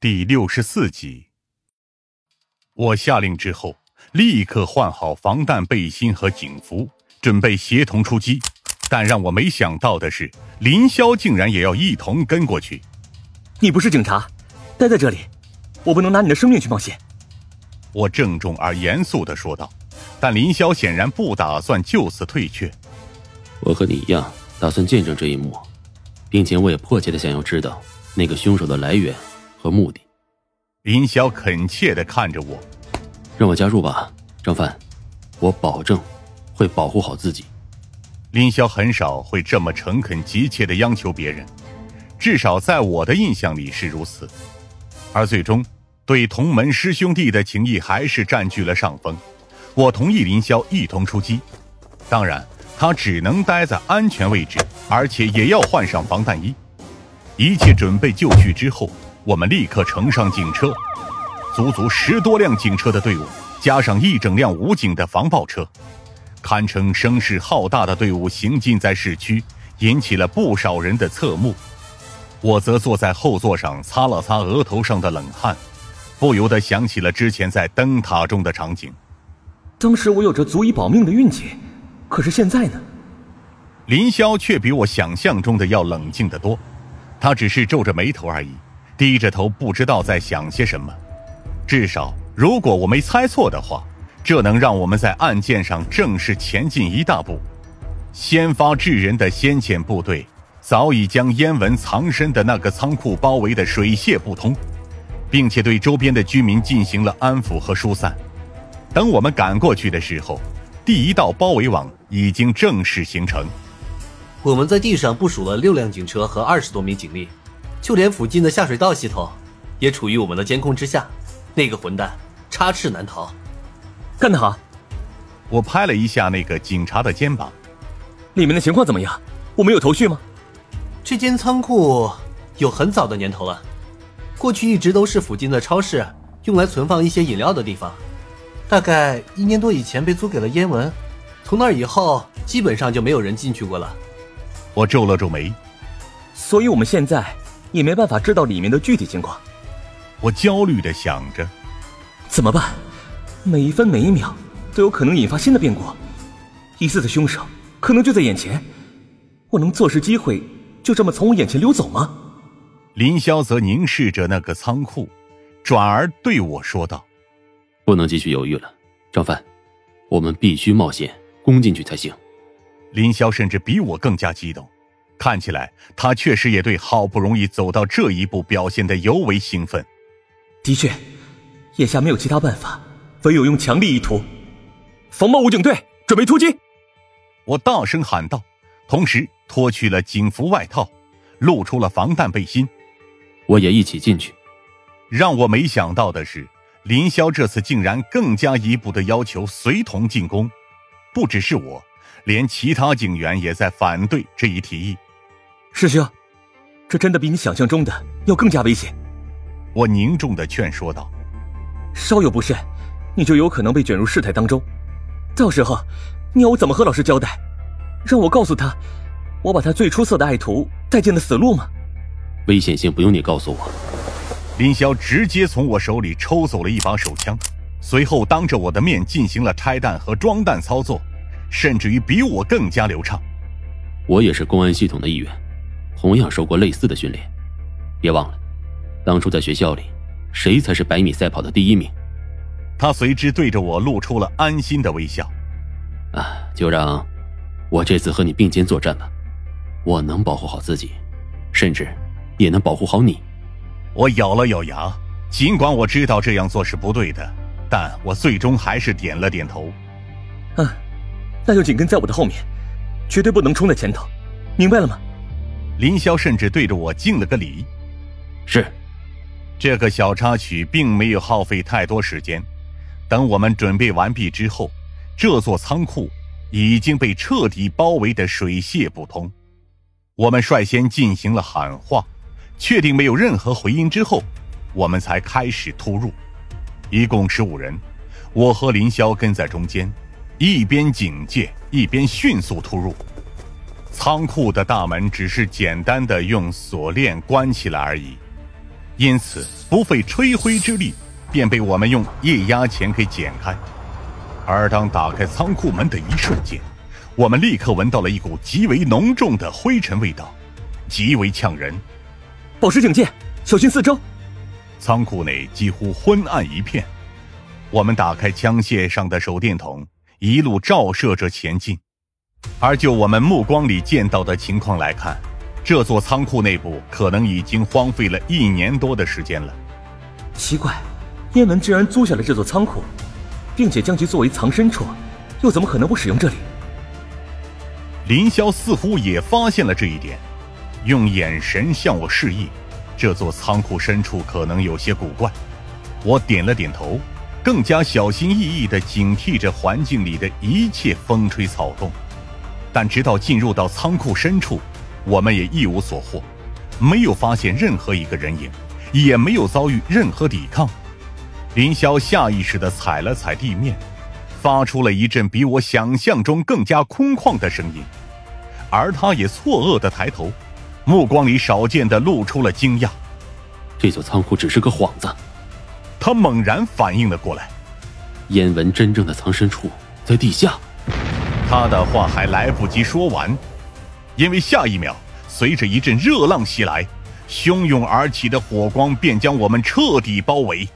第六十四集，我下令之后，立刻换好防弹背心和警服，准备协同出击。但让我没想到的是，林霄竟然也要一同跟过去。你不是警察，待在这里，我不能拿你的生命去冒险。我郑重而严肃的说道。但林霄显然不打算就此退却。我和你一样，打算见证这一幕，并且我也迫切的想要知道那个凶手的来源。和目的，林霄恳切的看着我，让我加入吧，张帆，我保证会保护好自己。林霄很少会这么诚恳急切的央求别人，至少在我的印象里是如此。而最终，对同门师兄弟的情谊还是占据了上风。我同意林霄一同出击，当然，他只能待在安全位置，而且也要换上防弹衣。一切准备就绪之后。我们立刻乘上警车，足足十多辆警车的队伍，加上一整辆武警的防暴车，堪称声势浩大的队伍行进在市区，引起了不少人的侧目。我则坐在后座上，擦了擦额头上的冷汗，不由得想起了之前在灯塔中的场景。当时我有着足以保命的运气，可是现在呢？林霄却比我想象中的要冷静得多，他只是皱着眉头而已。低着头，不知道在想些什么。至少，如果我没猜错的话，这能让我们在案件上正式前进一大步。先发制人的先遣部队早已将燕文藏身的那个仓库包围的水泄不通，并且对周边的居民进行了安抚和疏散。等我们赶过去的时候，第一道包围网已经正式形成。我们在地上部署了六辆警车和二十多名警力。就连附近的下水道系统，也处于我们的监控之下。那个混蛋插翅难逃，干得好！我拍了一下那个警察的肩膀。里面的情况怎么样？我们有头绪吗？这间仓库有很早的年头了，过去一直都是附近的超市用来存放一些饮料的地方。大概一年多以前被租给了燕文，从那以后基本上就没有人进去过了。我皱了皱眉。所以我们现在。也没办法知道里面的具体情况，我焦虑的想着，怎么办？每一分每一秒都有可能引发新的变故，疑似的凶手可能就在眼前，我能坐视机会就这么从我眼前溜走吗？林霄则凝视着那个仓库，转而对我说道：“不能继续犹豫了，张帆，我们必须冒险攻进去才行。”林霄甚至比我更加激动。看起来他确实也对好不容易走到这一步表现得尤为兴奋。的确，眼下没有其他办法，唯有用强力一图。防暴武警队准备突击！我大声喊道，同时脱去了警服外套，露出了防弹背心。我也一起进去。让我没想到的是，林霄这次竟然更加一步的要求随同进攻。不只是我，连其他警员也在反对这一提议。师兄，这真的比你想象中的要更加危险。我凝重的劝说道：“稍有不慎，你就有可能被卷入事态当中。到时候，你要我怎么和老师交代？让我告诉他，我把他最出色的爱徒带进了死路吗？”危险性不用你告诉我。林霄直接从我手里抽走了一把手枪，随后当着我的面进行了拆弹和装弹操作，甚至于比我更加流畅。我也是公安系统的一员。同样受过类似的训练，别忘了，当初在学校里，谁才是百米赛跑的第一名？他随之对着我露出了安心的微笑。啊，就让我这次和你并肩作战吧，我能保护好自己，甚至也能保护好你。我咬了咬牙，尽管我知道这样做是不对的，但我最终还是点了点头。嗯，那就紧跟在我的后面，绝对不能冲在前头，明白了吗？林霄甚至对着我敬了个礼。是，这个小插曲并没有耗费太多时间。等我们准备完毕之后，这座仓库已经被彻底包围的水泄不通。我们率先进行了喊话，确定没有任何回音之后，我们才开始突入。一共十五人，我和林霄跟在中间，一边警戒，一边迅速突入。仓库的大门只是简单的用锁链关起来而已，因此不费吹灰之力，便被我们用液压钳给剪开。而当打开仓库门的一瞬间，我们立刻闻到了一股极为浓重的灰尘味道，极为呛人。保持警戒，小心四周。仓库内几乎昏暗一片，我们打开枪械上的手电筒，一路照射着前进。而就我们目光里见到的情况来看，这座仓库内部可能已经荒废了一年多的时间了。奇怪，燕文既然租下了这座仓库，并且将其作为藏身处，又怎么可能不使用这里？林霄似乎也发现了这一点，用眼神向我示意，这座仓库深处可能有些古怪。我点了点头，更加小心翼翼地警惕着环境里的一切风吹草动。但直到进入到仓库深处，我们也一无所获，没有发现任何一个人影，也没有遭遇任何抵抗。林霄下意识地踩了踩地面，发出了一阵比我想象中更加空旷的声音，而他也错愕地抬头，目光里少见的露出了惊讶。这座仓库只是个幌子。他猛然反应了过来，燕文真正的藏身处在地下。他的话还来不及说完，因为下一秒，随着一阵热浪袭来，汹涌而起的火光便将我们彻底包围。